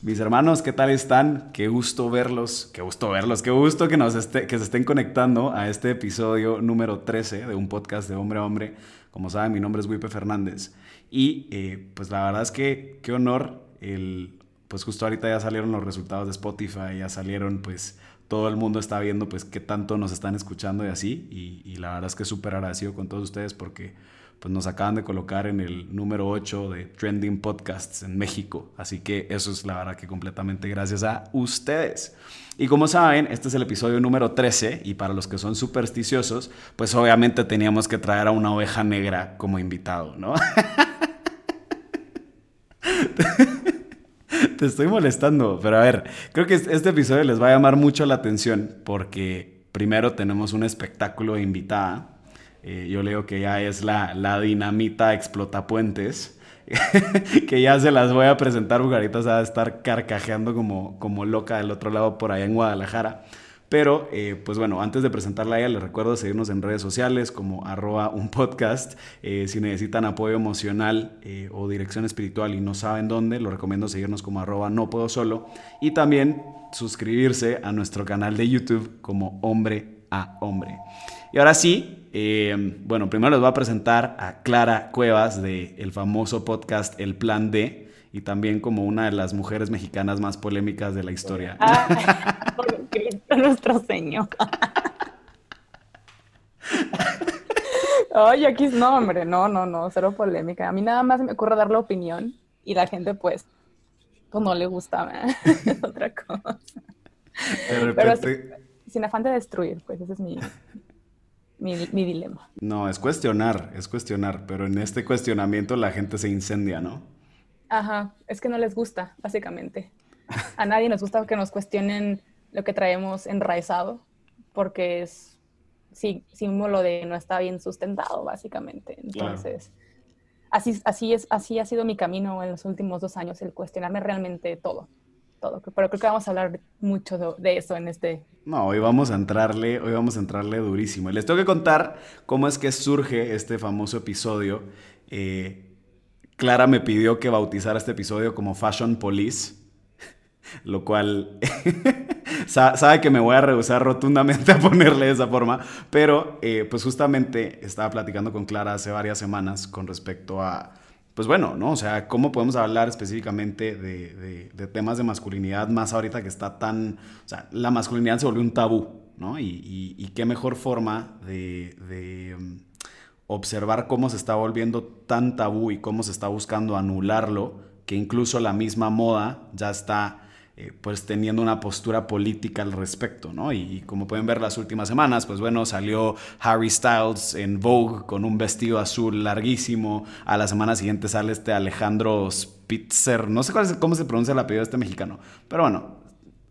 Mis hermanos, ¿qué tal están? Qué gusto verlos, qué gusto verlos, qué gusto que, nos esté, que se estén conectando a este episodio número 13 de un podcast de hombre a hombre. Como saben, mi nombre es Wipe Fernández. Y eh, pues la verdad es que qué honor, el, pues justo ahorita ya salieron los resultados de Spotify, ya salieron, pues todo el mundo está viendo pues qué tanto nos están escuchando y así. Y, y la verdad es que súper agradecido con todos ustedes porque pues nos acaban de colocar en el número 8 de Trending Podcasts en México. Así que eso es la verdad que completamente gracias a ustedes. Y como saben, este es el episodio número 13 y para los que son supersticiosos, pues obviamente teníamos que traer a una oveja negra como invitado, ¿no? Te estoy molestando, pero a ver, creo que este episodio les va a llamar mucho la atención porque primero tenemos un espectáculo invitada eh, yo leo que ya es la, la dinamita explotapuentes, que ya se las voy a presentar ahorita se va a estar carcajeando como, como loca del otro lado por allá en Guadalajara. Pero, eh, pues bueno, antes de presentarla a ella, les recuerdo seguirnos en redes sociales como arroba un podcast. Eh, si necesitan apoyo emocional o dirección espiritual y no saben dónde, lo recomiendo seguirnos como arroba no puedo solo. Y también suscribirse a nuestro canal de YouTube como hombre a hombre. Y ahora sí, eh, bueno, primero les voy a presentar a Clara Cuevas del el famoso podcast El Plan D y también como una de las mujeres mexicanas más polémicas de la historia. Ah, por Cristo nuestro Señor. Oye, aquí no, hombre, no, no, no, cero polémica. A mí nada más me ocurre dar la opinión y la gente, pues, pues no le gusta, es otra cosa. De repente... Pero sin afán de destruir, pues ese es mi, mi, dilema. No, es cuestionar, es cuestionar, pero en este cuestionamiento la gente se incendia, ¿no? Ajá, es que no les gusta, básicamente. A nadie nos gusta que nos cuestionen lo que traemos enraizado, porque es sí, símbolo de no está bien sustentado, básicamente. Entonces, así, así, es, así ha sido mi camino en los últimos dos años, el cuestionarme realmente todo todo. Pero creo que vamos a hablar mucho de, eso en este. No, hoy vamos a entrarle, hoy vamos a entrarle durísimo. les tengo que contar cómo es que surge este famoso episodio. Eh, Clara me pidió que bautizara este episodio como Fashion Police, lo cual sabe que me voy a rehusar rotundamente a ponerle de esa forma, pero eh, pues justamente estaba platicando con Clara hace varias semanas con respecto a pues bueno, ¿no? O sea, ¿cómo podemos hablar específicamente de, temas de masculinidad más ahorita que está tan, o sea, la masculinidad se volvió un tabú, ¿no? Y, qué mejor forma de, um, observar cómo se está volviendo tan tabú y cómo se está buscando anularlo, que incluso la misma moda ya está eh, pues teniendo una postura política al respecto, ¿no? Y, como pueden ver las últimas semanas, pues bueno, salió Harry Styles en Vogue con un vestido azul larguísimo, a la semana siguiente sale este Alejandro Spitzer, no sé cómo se pronuncia el apellido de este mexicano, pero bueno,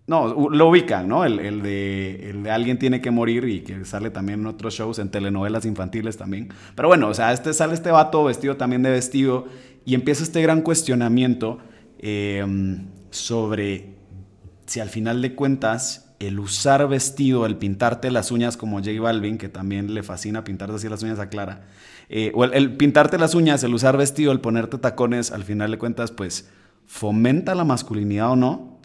no, lo ubican, ¿no? El, de, el, de, Alguien tiene que morir y que sale también en otros shows, en telenovelas infantiles también. Pero bueno, o sea, este, sale este vato vestido también de vestido y empieza este gran cuestionamiento eh, sobre si al final de cuentas el usar vestido, el pintarte las uñas como J Balvin, que también le fascina pintarte así las uñas a Clara, eh, o el, pintarte las uñas, el usar vestido, el ponerte tacones, al final de cuentas, pues fomenta la masculinidad o no,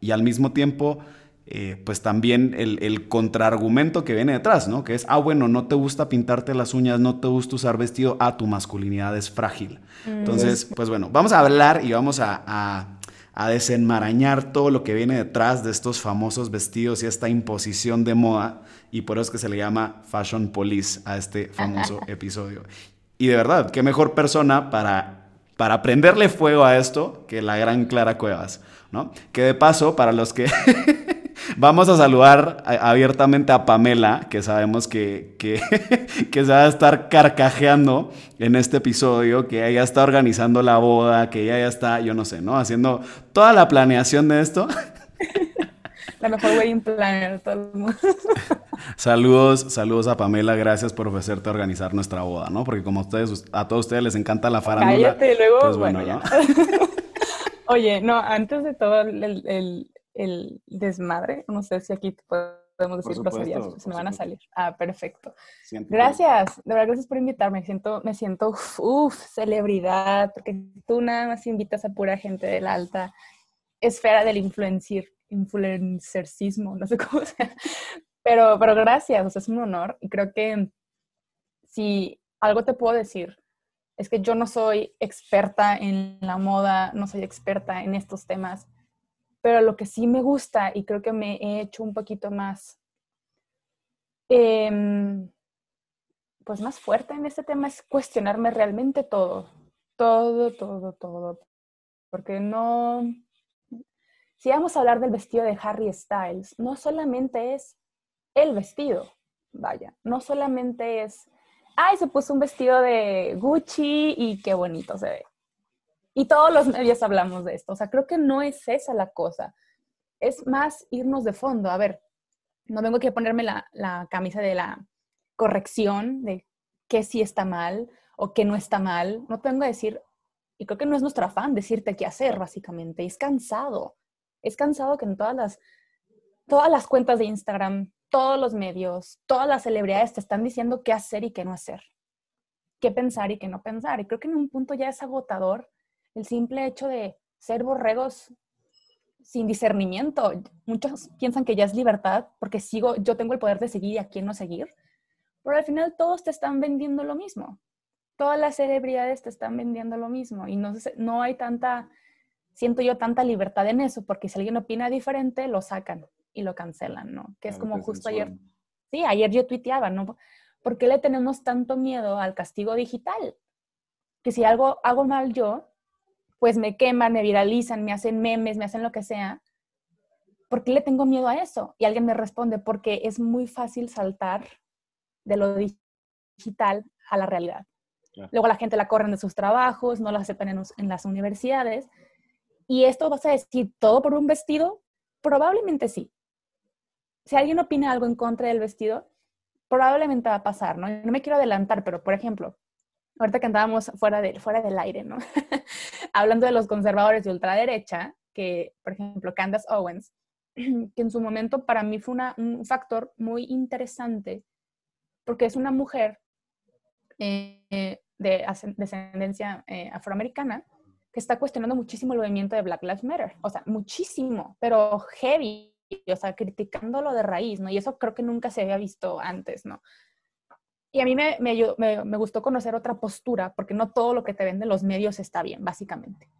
y al mismo tiempo, eh, pues también el, el, contraargumento que viene detrás, ¿no? Que es, ah, bueno, no te gusta pintarte las uñas, no te gusta usar vestido, ah, tu masculinidad es frágil. Mm. Entonces, pues bueno, vamos a hablar y vamos a a desenmarañar todo lo que viene detrás de estos famosos vestidos y esta imposición de moda. Y por eso es que se le llama Fashion Police a este famoso episodio. Y de verdad, qué mejor persona para, para prenderle fuego a esto que la gran Clara Cuevas, ¿no? Que de paso, para los que vamos a saludar abiertamente a Pamela, que sabemos que, que, que, se va a estar carcajeando en este episodio, que ella está organizando la boda, que ella ya está, yo no sé, ¿no? Haciendo toda la planeación de esto. La mejor wedding planner todo el mundo. Saludos, saludos a Pamela, gracias por ofrecerte a organizar nuestra boda, ¿no? Porque como a ustedes, a todos ustedes les encanta la farándula. Cállate, luego, pues bueno, ya. Oye, no, antes de todo el, el, desmadre, no sé si aquí podemos decir groserías, se me van a salir. Ah, perfecto. gracias, de verdad, gracias por invitarme. Me siento, me siento, uff, celebridad, porque tú nada más invitas a pura gente de la alta esfera del influencir, influencercismo, no sé cómo sea. Pero, pero gracias, o sea, es un honor. Y creo que si algo te puedo decir, es que yo no soy experta en la moda, no soy experta en estos temas, pero lo que sí me gusta y creo que me he hecho un poquito más, em, pues más fuerte en este tema es cuestionarme realmente todo, todo, todo, todo. Porque no, si vamos a hablar del vestido de Harry Styles, no solamente es el vestido, vaya, no solamente es, ay, se puso un vestido de Gucci y qué bonito se ve. Y todos los medios hablamos de esto, o sea, creo que no es esa la cosa, es más irnos de fondo, a ver, no vengo aquí a ponerme la, la camisa de la corrección de qué sí está mal o qué no está mal, no tengo que decir, y creo que no es nuestro afán decirte qué hacer, básicamente, es cansado, es cansado que en todas las, todas las cuentas de Instagram, todos los medios, todas las celebridades te están diciendo qué hacer y qué no hacer, qué pensar y qué no pensar. Y creo que en un punto ya es agotador el simple hecho de ser borregos sin discernimiento. Muchos piensan que ya es libertad porque sigo, yo tengo el poder de seguir y a quién no seguir, pero al final todos te están vendiendo lo mismo. Todas las celebridades te están vendiendo lo mismo y no, no hay tanta, siento yo, tanta libertad en eso, porque si alguien opina diferente, lo sacan y lo cancelan, ¿no? Que es como justo ayer. Sí, ayer yo tuiteaba, ¿no? ¿Por qué le tenemos tanto miedo al castigo digital? Que si algo hago mal yo, pues me queman, me viralizan, me hacen memes, me hacen lo que sea. ¿Por qué le tengo miedo a eso? Y alguien me responde, porque es muy fácil saltar de lo digital a la realidad. Luego la gente la corren de sus trabajos, no la aceptan en, en, las universidades. Y esto vas a decir, ¿todo por un vestido? Probablemente sí si alguien opina algo en contra del vestido, probablemente va a pasar, ¿no? No me quiero adelantar, pero por ejemplo, ahorita que andábamos fuera, de, fuera del aire, ¿no? Hablando de los conservadores de ultraderecha, que, por ejemplo, Candace Owens, que en su momento para mí fue un factor muy interesante, porque es una mujer eh, de descendencia eh, afroamericana que está cuestionando muchísimo el movimiento de Black Lives Matter, o sea, muchísimo, pero heavy, o sea, criticándolo de raíz, ¿no? Y eso creo que nunca se había visto antes, ¿no? Y a mí me, me, me, gustó conocer otra postura, porque no todo lo que te venden los medios está bien, básicamente.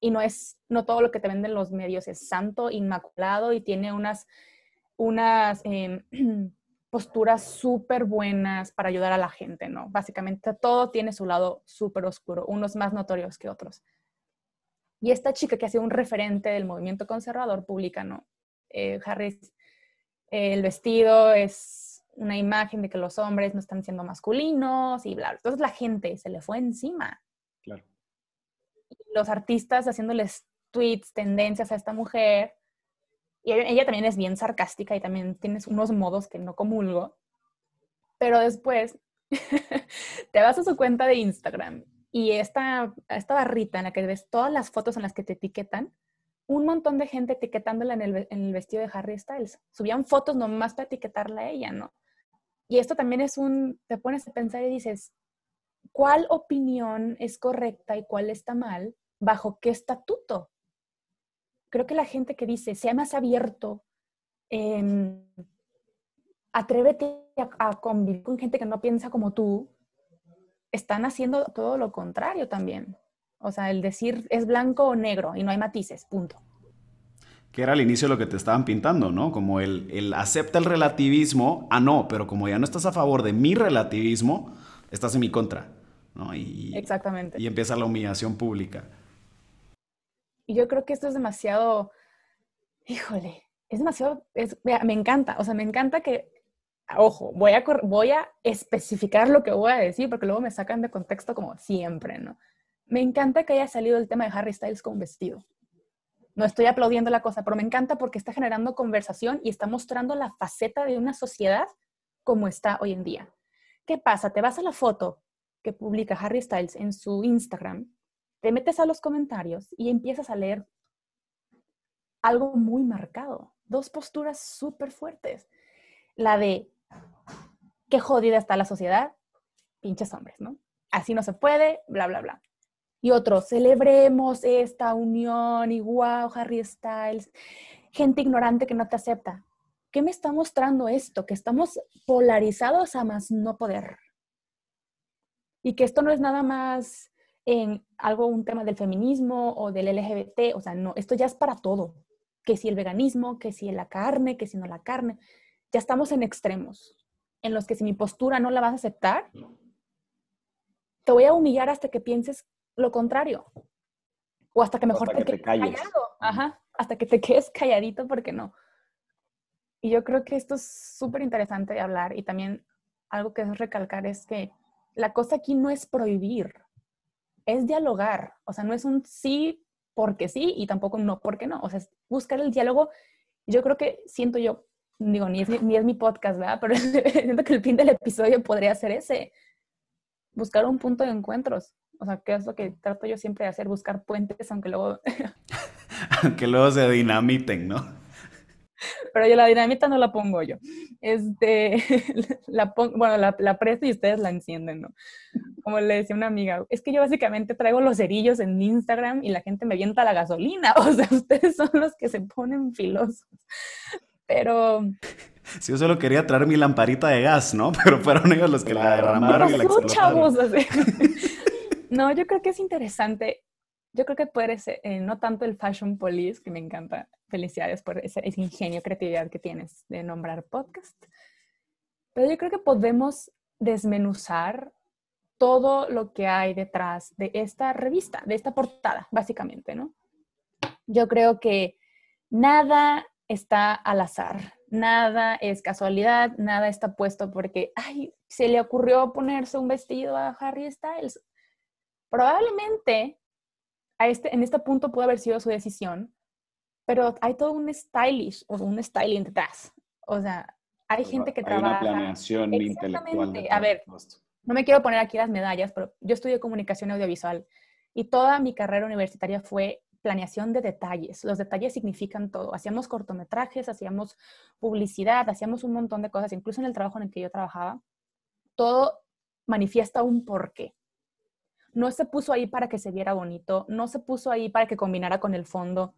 Y no es, no todo lo que te venden los medios es santo, inmaculado y tiene unas, unas em, posturas súper buenas para ayudar a la gente, ¿no? Básicamente todo tiene su lado súper oscuro, unos más notorios que otros. Y esta chica que ha sido un referente del movimiento conservador publica, ¿no? eh, Harris, el vestido es una imagen de que los hombres no están siendo masculinos y bla, Entonces la gente se le fue encima. Claro. los artistas haciéndoles tweets, tendencias a esta mujer. Y ella también es bien sarcástica y también tienes unos modos que no comulgo. Pero después te vas a su cuenta de Instagram y esta, esta barrita en la que ves todas las fotos en las que te etiquetan, un montón de gente etiquetándola en el, vestido de Harry Styles. Subían fotos nomás para etiquetarla a ella, ¿no? Y esto también es un, te pones a pensar y dices, ¿cuál opinión es correcta y cuál está mal? ¿Bajo qué estatuto? Creo que la gente que dice, sea más abierto, em, atrévete a, a convivir con gente que no piensa como tú, están haciendo todo lo contrario también. O sea, el decir es blanco o negro y no hay matices, punto. Que era al inicio lo que te estaban pintando, ¿no? Como el, el acepta el relativismo, ah, no, pero como ya no estás a favor de mi relativismo, estás en mi contra, ¿no? Y, Exactamente. Y empieza la humillación pública. Y yo creo que esto es demasiado, híjole, es demasiado, me encanta, o sea, me encanta que, ojo, voy a, voy a especificar lo que voy a decir porque luego me sacan de contexto como siempre, ¿no? Me encanta que haya salido el tema de Harry Styles con vestido. No estoy aplaudiendo la cosa, pero me encanta porque está generando conversación y está mostrando la faceta de una sociedad como está hoy en día. ¿Qué pasa? Te vas a la foto que publica Harry Styles en su Instagram, te metes a los comentarios y empiezas a leer algo muy marcado dos posturas súper fuertes. La de, qué jodida está la sociedad, pinches hombres, ¿no? Así no se puede, bla, bla, bla. Y otro, celebremos esta unión y wow, Harry Styles. Gente ignorante que no te acepta. ¿Qué me está mostrando esto? Que estamos polarizados a más no poder. Y que esto no es nada más en algo, un tema del feminismo o del LGBT, o sea, no, esto ya es para todo que si el veganismo, que si la carne, que si no la carne. Ya estamos en extremos, en los que si mi postura no la vas a aceptar, te voy a humillar hasta que pienses lo contrario. O hasta que mejor te, quedes callado. Ajá, hasta que te quedes calladito porque no. Y yo creo que esto es súper interesante de hablar y también algo que es recalcar es que la cosa aquí no es prohibir, es dialogar. O sea, no es un sí porque sí y tampoco no porque no. O sea, buscar el diálogo, yo creo que siento yo, digo, ni es, ni es mi podcast, ¿verdad? Pero siento que el fin del episodio podría ser ese, buscar un punto de encuentros. O sea, que es lo que trato yo siempre de hacer, buscar puentes, aunque luego... aunque luego se dinamiten, ¿no? pero yo la dinamita no la pongo yo. Este, la bueno, la, la, presto y ustedes la encienden, ¿no? Como le decía una amiga, es que yo básicamente traigo los cerillos en Instagram y la gente me vienta la gasolina, o sea, ustedes son los que se ponen filosos. Pero... Si yo solo quería traer mi lamparita de gas, ¿no? Pero fueron ellos los que la derramaron y la explotaron. No, yo creo que es interesante yo creo que puede ser, eh, no tanto el Fashion Police, que me encanta, felicidades por ese, ingenio, creatividad que tienes de nombrar podcast, pero yo creo que podemos desmenuzar todo lo que hay detrás de esta revista, de esta portada, básicamente, ¿no? Yo creo que nada está al azar, nada es casualidad, nada está puesto porque, ay, se le ocurrió ponerse un vestido a Harry Styles. Probablemente este, en este punto pudo haber sido su decisión, pero hay todo un stylish o un styling detrás. O sea, hay gente que trabaja. Una planeación intelectual. A ver, no me quiero poner aquí las medallas, pero yo estudié comunicación audiovisual y toda mi carrera universitaria fue planeación de detalles. Los detalles significan todo. Hacíamos cortometrajes, hacíamos publicidad, hacíamos un montón de cosas, incluso en el trabajo en el que yo trabajaba. Todo manifiesta un porqué no se puso ahí para que se viera bonito, no se puso ahí para que combinara con el fondo.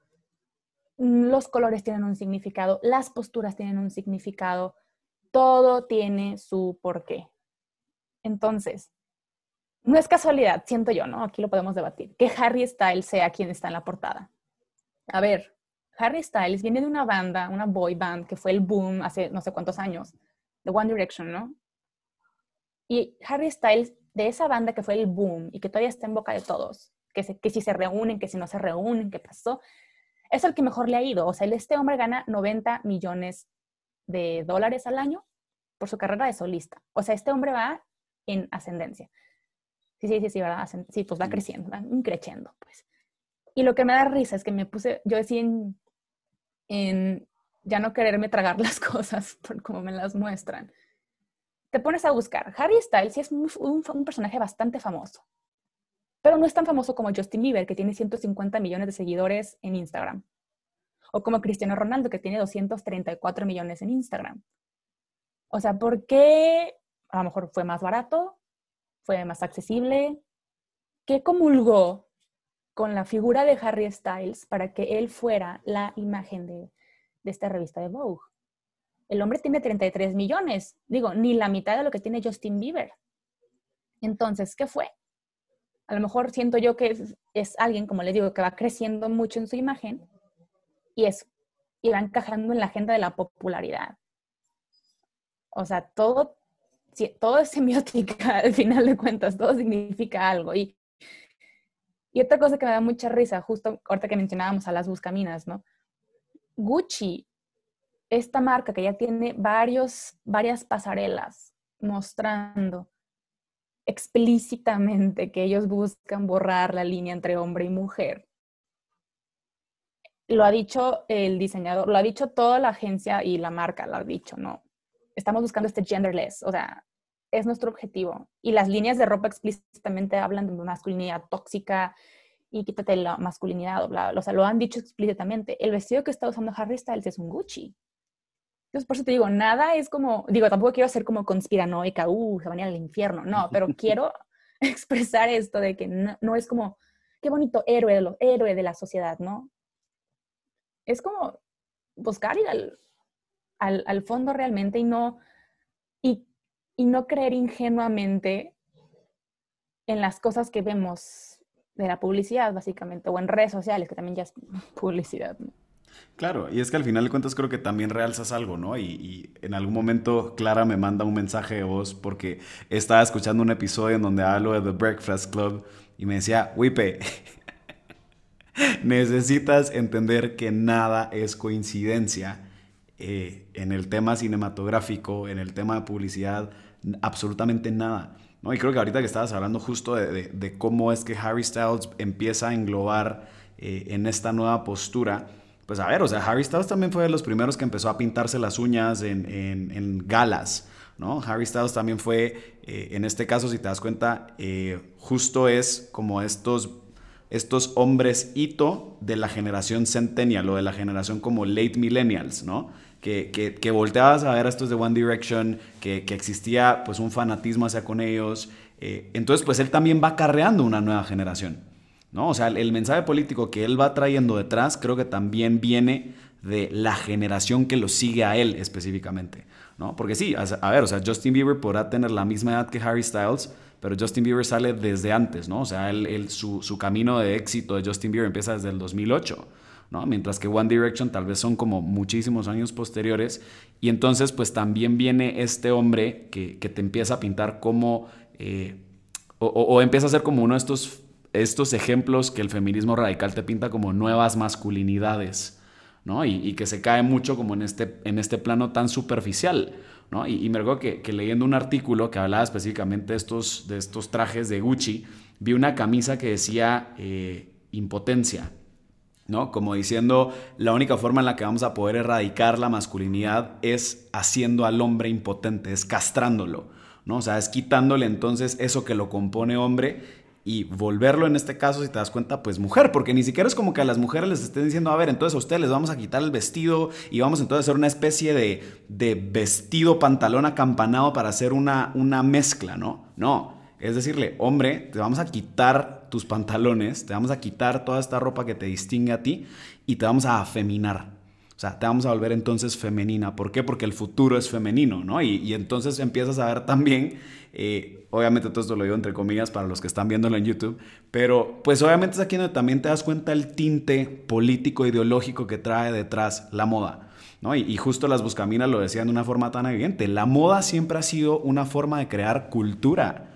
Los colores tienen un significado, las posturas tienen un significado, todo tiene su porqué. Entonces, no es casualidad, siento yo, ¿no? Aquí lo podemos debatir, que Harry Styles sea quien está en la portada. A ver, Harry Styles viene de una banda, una boy band, que fue el boom hace no sé cuántos años, de One Direction, ¿no? Y Harry Styles de esa banda que fue el boom y que todavía está en boca de todos, que, que si se reúnen, que si no se reúnen, qué pasó, es el que mejor le ha ido. O sea, este hombre gana 90 millones de dólares al año por su carrera de solista. O sea, este hombre va en ascendencia. Sí, sí, sí, sí, ¿verdad? Sí, pues va creciendo, va creciendo, pues. Y lo que me da risa es que me puse, yo decía en, en ya no quererme tragar las cosas por como me las muestran te pones a buscar. Harry Styles es un, personaje bastante famoso, pero no es tan famoso como Justin Bieber, que tiene 150 millones de seguidores en Instagram, o como Cristiano Ronaldo, que tiene 234 millones en Instagram. O sea, ¿por qué a lo mejor fue más barato? ¿Fue más accesible? ¿Qué comulgó con la figura de Harry Styles para que él fuera la imagen de, de esta revista de Vogue? El hombre tiene 33 millones, digo, ni la mitad de lo que tiene Justin Bieber. Entonces, ¿qué fue? A lo mejor siento yo que es alguien, como les digo, que va creciendo mucho en su imagen y, es, y va encajando en la agenda de la popularidad. O sea, todo, todo es semiótica al final de cuentas, todo significa algo. Y, y otra cosa que me da mucha risa, justo ahorita que mencionábamos a las buscaminas, ¿no? Gucci, esta marca que ya tiene varios, varias pasarelas mostrando explícitamente que ellos buscan borrar la línea entre hombre y mujer. Lo ha dicho el diseñador, lo ha dicho toda la agencia y la marca, lo ha dicho, ¿no? Estamos buscando este genderless, o sea, es nuestro objetivo. Y las líneas de ropa explícitamente hablan de masculinidad tóxica y quítate la masculinidad, o sea, lo han dicho explícitamente. El vestido que está usando Harry Styles es un Gucci. Entonces, por eso te digo, nada es como, digo, tampoco quiero ser como conspiranoica, uh, se van a ir al infierno, no, pero quiero expresar esto de que no, es como, qué bonito héroe, lo, héroe de la sociedad, ¿no? Es como buscar ir al, al, al fondo realmente y no, y, y no creer ingenuamente en las cosas que vemos de la publicidad, básicamente, o en redes sociales, que también ya es publicidad, ¿no? Claro, y es que al final de cuentas creo que también realzas algo, ¿no? Y, en algún momento Clara me manda un mensaje de voz porque estaba escuchando un episodio en donde hablo de The Breakfast Club y me decía, Wipe, necesitas entender que nada es coincidencia eh, en el tema cinematográfico, en el tema de publicidad, absolutamente nada. ¿no? Y creo que ahorita que estabas hablando justo de, cómo es que Harry Styles empieza a englobar eh, en esta nueva postura, pues a ver, o sea, Harry Styles también fue de los primeros que empezó a pintarse las uñas en, galas, ¿no? Harry Styles también fue, eh, en este caso, si te das cuenta, eh, justo es como estos, estos hombres hito de la generación centennial o de la generación como late millennials, ¿no? Que, que, volteabas a ver a estos de One Direction, que, existía pues un fanatismo hacia con ellos. Eh, entonces, pues él también va carreando una nueva generación. ¿No? O sea, el, mensaje político que él va trayendo detrás creo que también viene de la generación que lo sigue a él específicamente, ¿no? Porque sí, a, ver, o sea, Justin Bieber podrá tener la misma edad que Harry Styles, pero Justin Bieber sale desde antes, ¿no? O sea, él, su, su, camino de éxito de Justin Bieber empieza desde el 2008, ¿no? Mientras que One Direction tal vez son como muchísimos años posteriores. Y entonces, pues también viene este hombre que, que te empieza a pintar como... Eh, o, o, empieza a ser como uno de estos estos ejemplos que el feminismo radical te pinta como nuevas masculinidades, ¿no? Y, que se cae mucho como en este, en este plano tan superficial, ¿no? Y, me recuerdo que, leyendo un artículo que hablaba específicamente de estos, de estos trajes de Gucci, vi una camisa que decía eh, impotencia, ¿no? Como diciendo, la única forma en la que vamos a poder erradicar la masculinidad es haciendo al hombre impotente, es castrándolo, ¿no? O sea, es quitándole entonces eso que lo compone hombre y volverlo en este caso, si te das cuenta, pues mujer, porque ni siquiera es como que a las mujeres les estén diciendo, a ver, entonces a ustedes les vamos a quitar el vestido y vamos entonces a hacer una especie de, de vestido pantalón acampanado para hacer una, una mezcla, ¿no? No, es decirle, hombre, te vamos a quitar tus pantalones, te vamos a quitar toda esta ropa que te distingue a ti y te vamos a afeminar. O sea, te vamos a volver entonces femenina. ¿Por qué? Porque el futuro es femenino, ¿no? Y, entonces empiezas a ver también eh, obviamente todo esto lo digo entre comillas para los que están viéndolo en YouTube, pero pues obviamente es aquí donde también te das cuenta el tinte político ideológico que trae detrás la moda. ¿no? Y, justo las buscaminas lo decían de una forma tan evidente. La moda siempre ha sido una forma de crear cultura.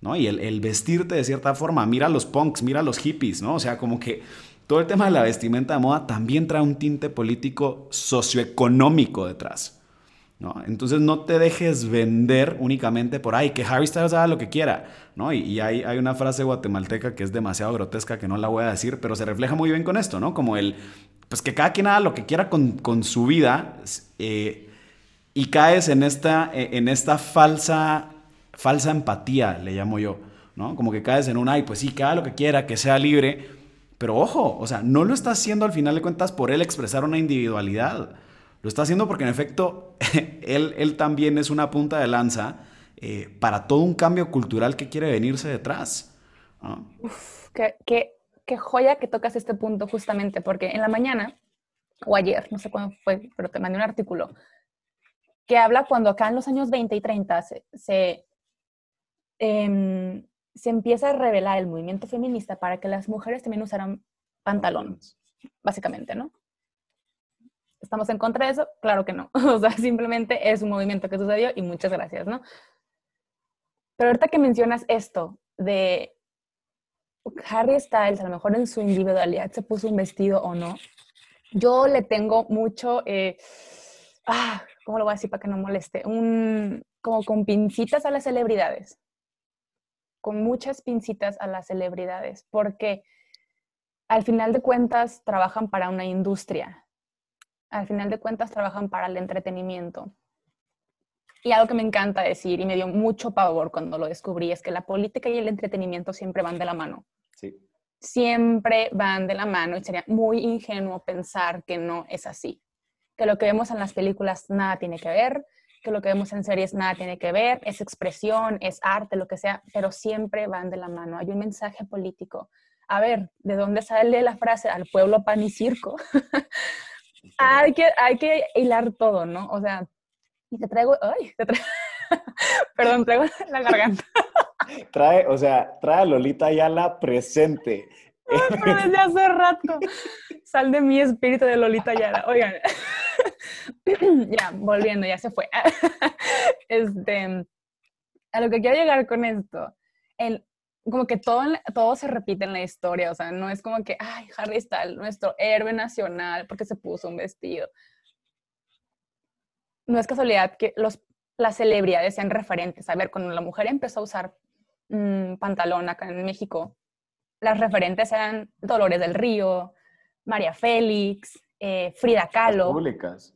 ¿no? Y el, el vestirte de cierta forma, mira los punks, mira los hippies, ¿no? O sea, como que todo el tema de la vestimenta de moda también trae un tinte político socioeconómico detrás. Entonces no te dejes vender únicamente por, ay, que Harry Styles haga lo que quiera, ¿no? Y, hay, hay, una frase guatemalteca que es demasiado grotesca que no la voy a decir, pero se refleja muy bien con esto, ¿no? Como el, pues que cada quien haga lo que quiera con, con su vida eh, y caes en esta, eh, en esta falsa, falsa empatía, le llamo yo, ¿no? Como que caes en un, ay, pues sí, que haga lo que quiera, que sea libre, pero ojo, o sea, no lo está haciendo al final de cuentas por él expresar una individualidad. Lo está haciendo porque en efecto él, él también es una punta de lanza eh, para todo un cambio cultural que quiere venirse detrás. Uf, qué, qué, qué, joya que tocas este punto justamente, porque en la mañana, o ayer, no sé cuándo fue, pero te mandé un artículo, que habla cuando acá en los años 20 y 30 se, em, se empieza a revelar el movimiento feminista para que las mujeres también usaran pantalón, básicamente, ¿no? ¿Estamos en contra de eso? Claro que no. O sea, simplemente es un movimiento que sucedió y muchas gracias, ¿no? Pero ahorita que mencionas esto de Harry Styles, a lo mejor en su individualidad se puso un vestido o no, yo le tengo mucho, eh, ah, ¿cómo lo voy a decir para que no moleste? Un, como con pincitas a las celebridades, con muchas pincitas a las celebridades, porque al final de cuentas trabajan para una industria, al final de cuentas trabajan para el entretenimiento. Y algo que me encanta decir y me dio mucho pavor cuando lo descubrí es que la política y el entretenimiento siempre van de la mano. Sí. Siempre van de la mano y sería muy ingenuo pensar que no es así. Que lo que vemos en las películas nada tiene que ver, que lo que vemos en series nada tiene que ver, es expresión, es arte, lo que sea, pero siempre van de la mano. Hay un mensaje político. A ver, ¿de dónde sale la frase al pueblo pan y circo? hay, que, hay que hilar todo, ¿no? O sea, y te traigo, ay, te traigo, perdón, traigo la garganta. Trae, o sea, trae a Lolita la presente. pero desde hace rato. Sal de mi espíritu de Lolita Yala. Oigan, ya, volviendo, ya se fue. Este, a lo que quiero llegar con esto, el, como que todo, todo se repite en la historia, o sea, no es como que, ay, Harry Styles, nuestro héroe nacional, porque se puso un vestido no es casualidad que los, las celebridades sean referentes. A ver, cuando la mujer empezó a usar mm, pantalón acá en México, las referentes eran Dolores del Río, María Félix, eh, Frida Kahlo. públicas.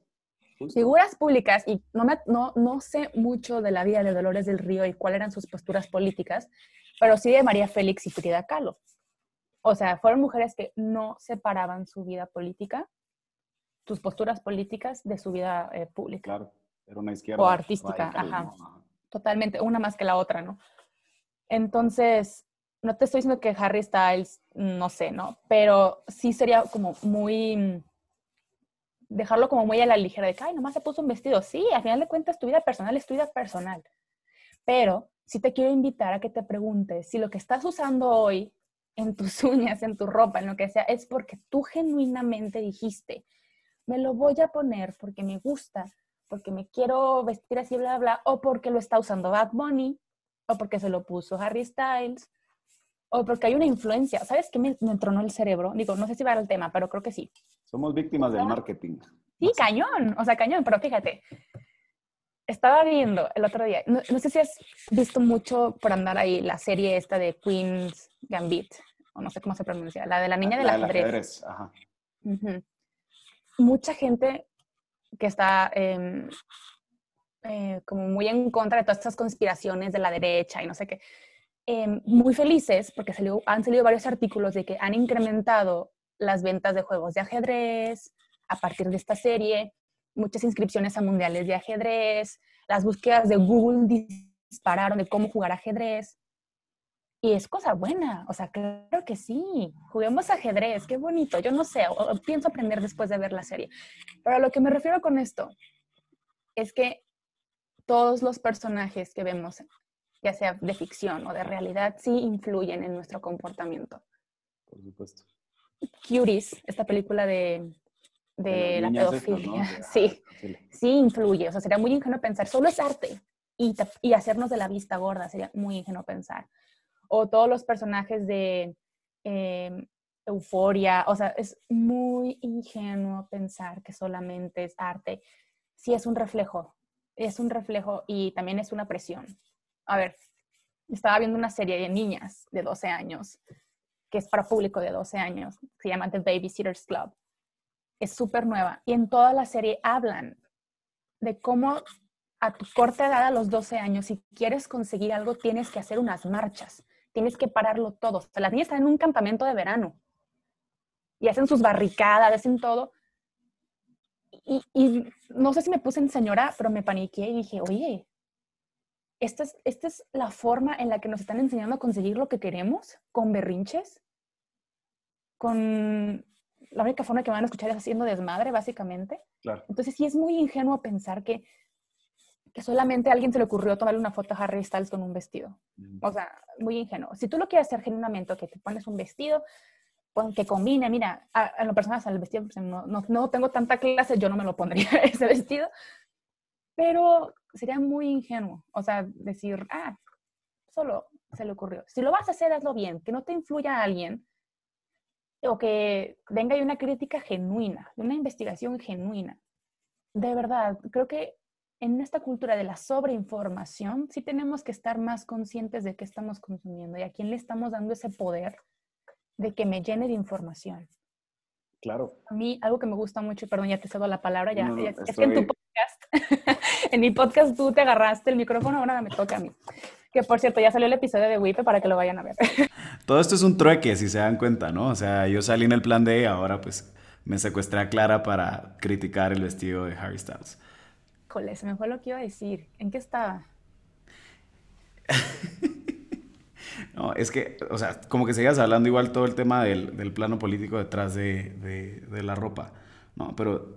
Figuras públicas, y no, me, no, no sé mucho de la vida de Dolores del Río y cuáles eran sus posturas políticas, pero sí de María Félix y Frida Kahlo. O sea, fueron mujeres que no separaban su vida política tus posturas políticas de su vida eh, pública. Claro, era una izquierda. O artística, ajá. Totalmente, una más que la otra, ¿no? Entonces, no te estoy diciendo que Harry Styles, no sé, ¿no? Pero sí sería como muy dejarlo como muy a la ligera de que, ay, nomás se puso un vestido. Sí, al final de cuentas tu vida personal es tu vida personal. Pero sí te quiero invitar a que te preguntes si lo que estás usando hoy en tus uñas, en tu ropa, en lo que sea, es porque tú genuinamente dijiste, me lo voy a poner porque me gusta, porque me quiero vestir así, bla, bla, o porque lo está usando Bad Bunny, o porque se lo puso Harry Styles, o porque hay una influencia. ¿Sabes qué me, me tronó el cerebro? Digo, no sé si va al tema, pero creo que sí. Somos víctimas del marketing. Sí, cañón, o sea, cañón, pero fíjate, estaba viendo el otro día, no, sé si has visto mucho por andar ahí la serie esta de Queen's Gambit, o no sé cómo se pronuncia, la de la niña del ajedrez. Ajá. Mucha gente que está em, eh, como muy en contra de todas estas conspiraciones de la derecha y no sé qué, em, muy felices porque han salido varios artículos de que han incrementado las ventas de juegos de ajedrez a partir de esta serie, muchas inscripciones a mundiales de ajedrez, las búsquedas de Google dispararon de cómo jugar ajedrez. Y es cosa buena, o sea, claro que sí. Juguemos ajedrez, qué bonito. Yo no sé, pienso aprender después de ver la serie. Pero a lo que me refiero con esto es que todos los personajes que vemos, ya sea de ficción o de realidad, sí influyen en nuestro comportamiento. Por supuesto. Cuties, esta película de, de, la pedofilia, sí, sí influye. O sea, sería muy ingenuo pensar, solo es arte y, y hacernos de la vista gorda, sería muy ingenuo pensar o todos los personajes de em, Euforia, o sea, es muy ingenuo pensar que solamente es arte. Sí es un reflejo, es un reflejo y también es una presión. A ver, estaba viendo una serie de niñas de 12 años, que es para público de 12 años, se llama The Babysitters Club. Es súper nueva y en toda la serie hablan de cómo a tu corta edad, a los 12 años, si quieres conseguir algo, tienes que hacer unas marchas tienes que pararlo todo. O sea, las niñas están en un campamento de verano y hacen sus barricadas, hacen todo. Y, no sé si me puse en señora, pero me paniqué y dije, oye, ¿esta es, ¿esta es la forma en la que nos están enseñando a conseguir lo que queremos? ¿Con berrinches? ¿Con la única forma que van a escuchar es haciendo desmadre, básicamente? Claro. Entonces sí es muy ingenuo pensar que, que solamente a alguien se le ocurrió tomarle una foto a Harry Styles con un vestido. O sea, muy ingenuo. Si tú lo quieres hacer genuinamente, que te pones un vestido que combine, mira, a, lo personal, el vestido, pues, no, no, no, tengo tanta clase, yo no me lo pondría ese vestido, pero sería muy ingenuo, o sea, decir, ah, solo se le ocurrió. Si lo vas a hacer, hazlo bien, que no te influya a alguien o que venga una crítica genuina, una investigación genuina. De verdad, creo que en esta cultura de la sobreinformación, sí tenemos que estar más conscientes de qué estamos consumiendo y a quién le estamos dando ese poder de que me llene de información. Claro. A mí, algo que me gusta mucho, perdón, ya te cedo la palabra, ya, es que en tu podcast, en mi podcast tú te agarraste el micrófono, ahora me toca a mí. Que por cierto, ya salió el episodio de Wipe para que lo vayan a ver. Todo esto es un trueque, si se dan cuenta, ¿no? O sea, yo salí en el plan D y ahora pues me secuestré a Clara para criticar el vestido de Harry Styles. Jole, se me fue lo que iba a decir. ¿En qué estaba? no, es que, o sea, como que seguías hablando igual todo el tema del, del plano político detrás de, de, de, la ropa, ¿no? Pero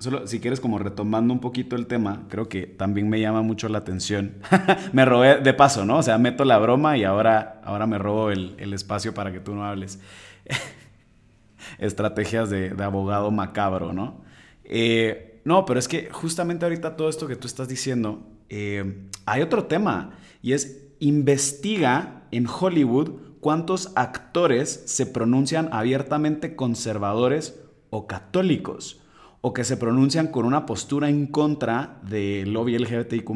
solo si quieres como retomando un poquito el tema, creo que también me llama mucho la atención. me robé de paso, ¿no? O sea, meto la broma y ahora, ahora me robo el, el espacio para que tú no hables. Estrategias de, abogado macabro, ¿no? Eh, no, pero es que justamente ahorita todo esto que tú estás diciendo, eh, hay otro tema y es investiga en Hollywood cuántos actores se pronuncian abiertamente conservadores o católicos o que se pronuncian con una postura en contra del lobby LGBTIQ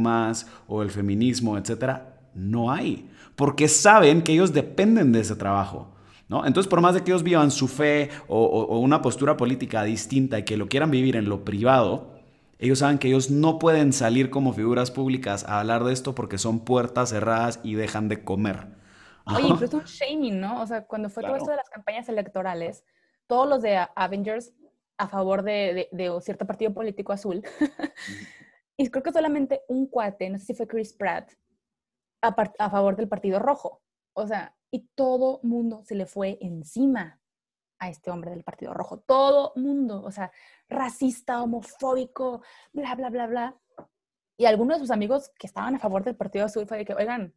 o el feminismo, etc. No hay, porque saben que ellos dependen de ese trabajo. Entonces, por más de que ellos vivan su fe o, una postura política distinta y que lo quieran vivir en lo privado, ellos saben que ellos no pueden salir como figuras públicas a hablar de esto porque son puertas cerradas y dejan de comer. Oye, incluso un shaming, ¿no? O sea, cuando fue todo esto de las campañas electorales, todos los de Avengers a favor de, cierto partido político azul, y creo que solamente un cuate, no sé si fue Chris Pratt, a favor del partido rojo. O sea, y todo mundo se le fue encima a este hombre del Partido Rojo. Todo mundo, o sea, racista, homofóbico, bla, bla, bla, bla. Y algunos de sus amigos que estaban a favor del Partido Azul fue de que, oigan,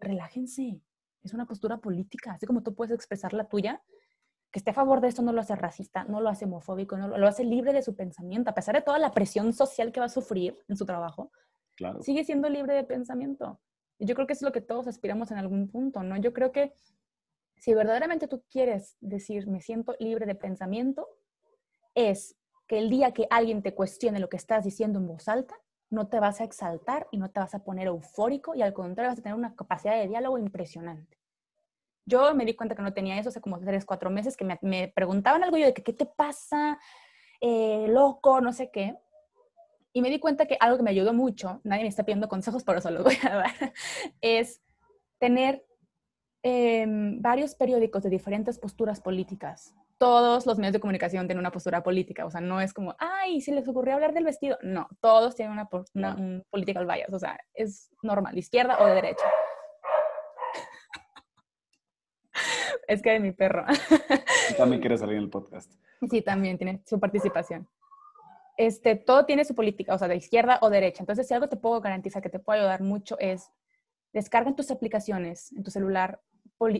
relájense, es una postura política, así como tú puedes expresar la tuya, que esté a favor de esto no lo hace racista, no lo hace homofóbico, no lo, hace libre de su pensamiento, a pesar de toda la presión social que va a sufrir en su trabajo, sigue siendo libre de pensamiento. Y yo creo que es lo que todos aspiramos en algún punto, ¿no? Yo creo que si verdaderamente tú quieres decir, me siento libre de pensamiento, es que el día que alguien te cuestione lo que estás diciendo en voz alta, no te vas a exaltar y no te vas a poner eufórico y al contrario vas a tener una capacidad de diálogo impresionante. Yo me di cuenta que no tenía eso hace como tres, cuatro meses, que me, preguntaban algo yo de que, ¿qué te pasa? Eh, loco, no sé qué. Y me di cuenta que algo que me ayudó mucho, nadie me está pidiendo consejos, por eso los voy a dar, es tener em, varios periódicos de diferentes posturas políticas. Todos los medios de comunicación tienen una postura política, o sea, no es como, ay, si les ocurrió hablar del vestido. No, todos tienen una, una un political bias, o sea, es normal, de izquierda o de derecha. Es que de mi perro. También quiere salir en el podcast. Sí, también tiene su participación este, todo tiene su política, o sea, de izquierda o derecha. Entonces, si algo te puedo garantizar que te puede ayudar mucho es descarga en tus aplicaciones, en tu celular,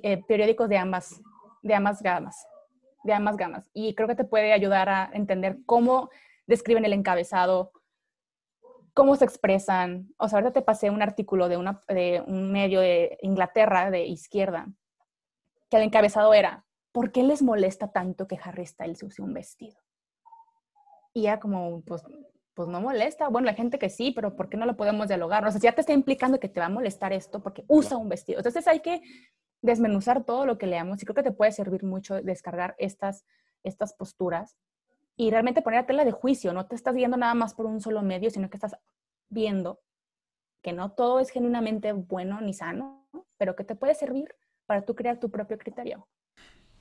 eh, periódicos de ambas, de ambas gamas, de ambas gamas. Y creo que te puede ayudar a entender cómo describen el encabezado, cómo se expresan. O sea, ahorita te pasé un artículo de, una, de un medio de Inglaterra de izquierda, que el encabezado era, ¿por qué les molesta tanto que Harry Styles use un vestido? Y ya como, pues, pues no molesta. Bueno, la gente que sí, pero ¿por qué no lo podemos dialogar? O sea, si ya te está implicando que te va a molestar esto porque usa un vestido. Entonces hay que desmenuzar todo lo que leamos y creo que te puede servir mucho descargar estas, estas posturas y realmente poner a tela de juicio. No te estás viendo nada más por un solo medio, sino que estás viendo que no todo es genuinamente bueno ni sano, pero que te puede servir para tú crear tu propio criterio.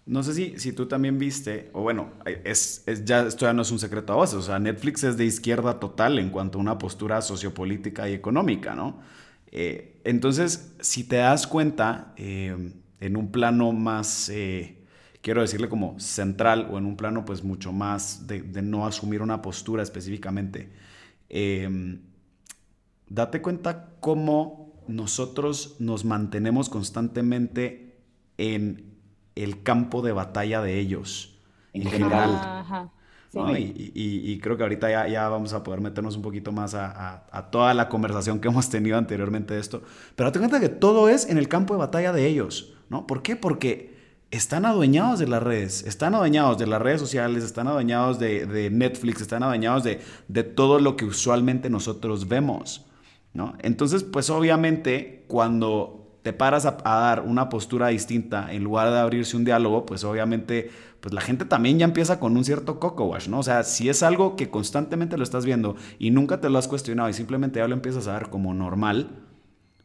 No sé si, si tú también viste, o bueno, es, ya, esto ya no es un secreto a voces, o sea, Netflix es de izquierda total en cuanto a una postura sociopolítica y económica, ¿no? Eh, entonces, si te das cuenta, eh, en un plano más, eh, quiero decirle como central, o en un plano pues mucho más de no asumir una postura específicamente, date cuenta cómo nosotros nos mantenemos constantemente en el campo de batalla de ellos, en general. Ajá. Sí. ¿no? Y, y- y creo que ahorita ya, ya vamos a poder meternos un poquito más a, a- a toda la conversación que hemos tenido anteriormente de esto. Pero date cuenta que todo es en el campo de batalla de ellos, ¿no? ¿Por qué? Porque están adueñados de las redes, están adueñados de las redes sociales, están adueñados de, de Netflix, están adueñados de, de todo lo que usualmente nosotros vemos, Entonces, pues obviamente cuando te paras a, a dar una postura distinta en lugar de abrirse un diálogo, pues obviamente pues la gente también ya empieza con un cierto coco wash, ¿no? O sea, si es algo que constantemente lo estás viendo y nunca te lo has cuestionado y simplemente ya lo empiezas a ver como normal,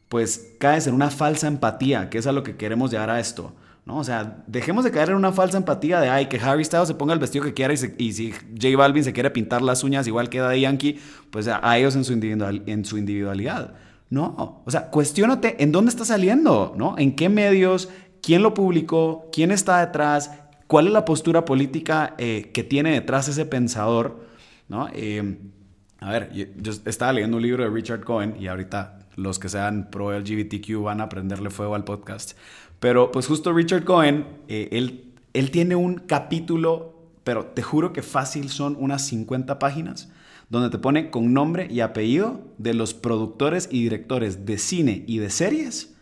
pues caes en una falsa empatía, que es a lo que queremos llegar a esto. ¿No? O sea, dejemos de caer en una falsa empatía de, ay, que Harry Styles se ponga el vestido que quiera y, si J Balvin se quiere pintar las uñas igual que Daddy Yankee, pues a, a ellos en su, individual- en su individualidad. No, o sea, cuestiónate en dónde está saliendo, ¿no? ¿En qué medios? ¿Quién lo publicó? ¿Quién está detrás? ¿Cuál es la postura política eh, que tiene detrás ese pensador? ¿no? Eh, a ver, yo, yo estaba leyendo un libro de Richard Cohen y ahorita los que sean pro LGBTQ van a prenderle fuego al podcast. Pero pues justo Richard Cohen, eh, él, él tiene un capítulo, pero te juro que fácil son unas 50 páginas, donde te pone con nombre y apellido de los productores y directores de cine y de series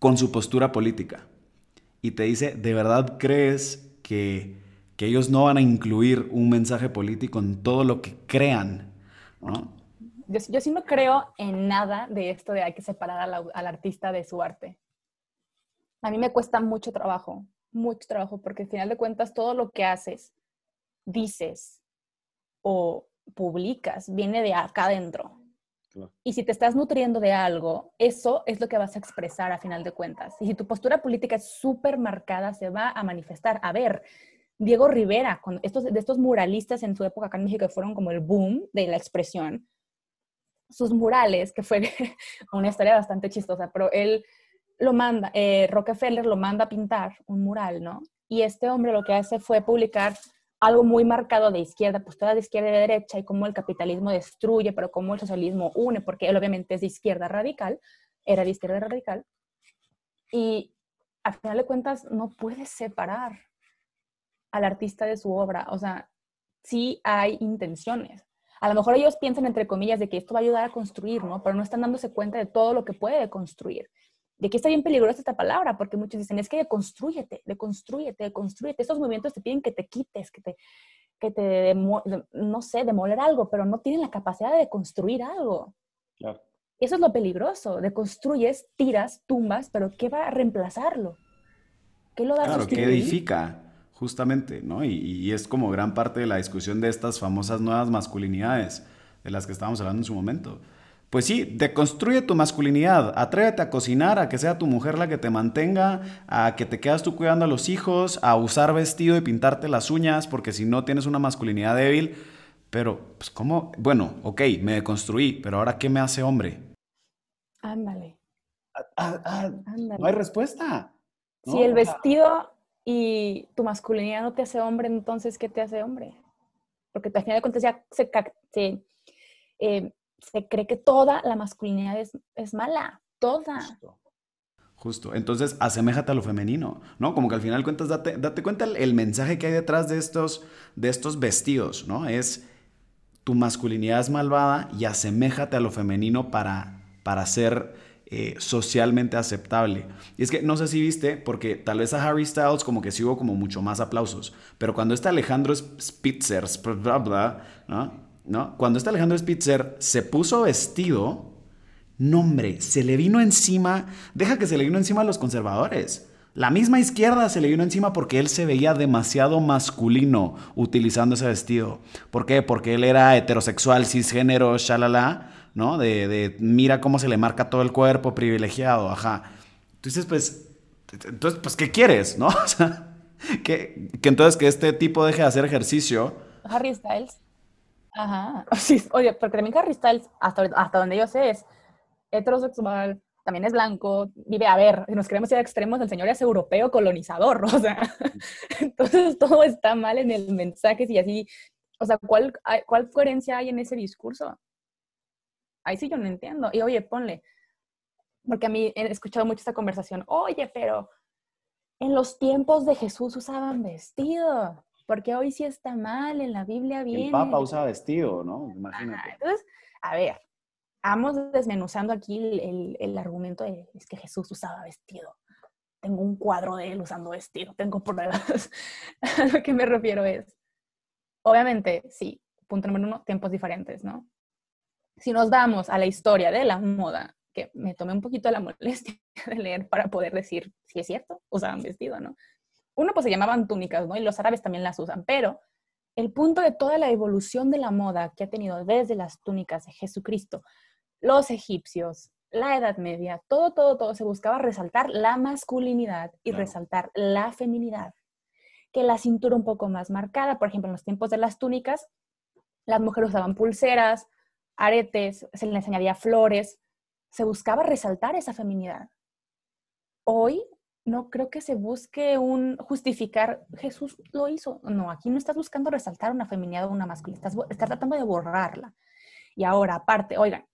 con su postura política. Y te dice, ¿de verdad crees que, que ellos no van a incluir un mensaje político en todo lo que crean? ¿no? Yo, yo sí no creo en nada de esto de hay que separar al, al artista de su arte. A mí me cuesta mucho trabajo, mucho trabajo, porque al final de cuentas todo lo que haces, dices o publicas viene de acá adentro. Claro. Y si te estás nutriendo de algo, eso es lo que vas a expresar a final de cuentas. Y si tu postura política es súper marcada, se va a manifestar. A ver, Diego Rivera, con estos, de estos muralistas en su época acá en México que fueron como el boom de la expresión, sus murales, que fue una historia bastante chistosa, pero él lo manda, eh, Rockefeller lo manda a pintar un mural, ¿no? Y este hombre lo que hace fue publicar algo muy marcado de izquierda, postura de izquierda y de derecha, y cómo el capitalismo destruye, pero cómo el socialismo une, porque él obviamente es de izquierda radical, era de izquierda radical, y al final de cuentas no puedes separar al artista de su obra, o sea, sí hay intenciones. A lo mejor ellos piensan, entre comillas, de que esto va a ayudar a construir, ¿no? Pero no están dándose cuenta de todo lo que puede construir. De que está bien peligrosa esta palabra, porque muchos dicen, es que deconstrúyete, deconstrúyete, deconstrúyete. Estos movimientos te piden que te quites, que te, que te no sé, demoler algo, pero no tienen la capacidad de construir algo. Claro. Eso es lo peligroso. Deconstruyes, tiras, tumbas, pero ¿qué va a reemplazarlo? ¿Qué lo va a Claro, sustituir? edifica, justamente, ¿no? Y, y es como gran parte de la discusión de estas famosas nuevas masculinidades de las que estábamos hablando en su momento. Pues sí, deconstruye tu masculinidad, atrévete a cocinar, a que sea tu mujer la que te mantenga, a que te quedas tú cuidando a los hijos, a usar vestido y pintarte las uñas, porque si no tienes una masculinidad débil, pero, pues, ¿cómo? Bueno, ok, me deconstruí, pero ahora, ¿qué me hace hombre? Ándale, Ah, ah, ándale. no hay respuesta. ¿no? Si el vestido y tu masculinidad no te hace hombre, entonces, ¿qué te hace hombre? Porque al final de cuentas ya se, eh, se cree que toda la masculinidad es, es mala, toda. Justo. Entonces, aseméjate a lo femenino, ¿no? Como que al final cuentas, date, date cuenta el, el mensaje que hay detrás de estos, de estos vestidos, ¿no? Es tu masculinidad es malvada y aseméjate a lo femenino para, para ser eh, socialmente aceptable. Y es que no sé si viste, porque tal vez a Harry Styles como que sí hubo como mucho más aplausos, pero cuando este Alejandro Spitzer, bla, bla, ¿no? ¿No? Cuando este Alejandro Spitzer se puso vestido, no, hombre, se le vino encima, deja que se le vino encima a los conservadores. La misma izquierda se le vino encima porque él se veía demasiado masculino utilizando ese vestido. ¿Por qué? Porque él era heterosexual, cisgénero, shalala, ¿no? De, de mira cómo se le marca todo el cuerpo, privilegiado, ajá. Entonces, pues, entonces, pues, ¿qué quieres, no? O sea, que, que entonces que este tipo deje de hacer ejercicio. Harry Styles. Ajá. Sí, oye, porque también Harry Styles, hasta, hasta donde yo sé, es heterosexual, también es blanco, vive, a ver, si nos queremos ir a extremos, el señor es europeo colonizador, o sea, entonces todo está mal en el mensaje y así, o sea, ¿cuál, ¿cuál coherencia hay en ese discurso? Ahí sí yo no entiendo. Y oye, ponle, porque a mí he escuchado mucho esta conversación, oye, pero en los tiempos de Jesús usaban vestido, porque hoy sí está mal, en la Biblia viene. El Papa usaba vestido, ¿no? Imagínate. entonces, a ver, vamos desmenuzando aquí el, el, argumento de es que Jesús usaba vestido. Tengo un cuadro de él usando vestido, tengo pruebas. a lo que me refiero es, obviamente, sí, punto número uno, tiempos diferentes, ¿no? Si nos damos a la historia de la moda, que me tomé un poquito la molestia de leer para poder decir si es cierto, usaban vestido, ¿no? Uno, pues se llamaban túnicas, ¿no? Y los árabes también las usan, pero el punto de toda la evolución de la moda que ha tenido desde las túnicas de Jesucristo, los egipcios, la Edad Media, todo, todo, todo se buscaba resaltar la masculinidad y resaltar la feminidad. Que la cintura un poco más marcada, por ejemplo, en los tiempos de las túnicas, las mujeres usaban pulseras, aretes, se les añadía flores, se buscaba resaltar esa feminidad. Hoy no creo que se busque un justificar, Jesús lo hizo. No, aquí no estás buscando resaltar una feminidad o una masculinidad, estás, tratando de borrarla. Y ahora, aparte, oigan,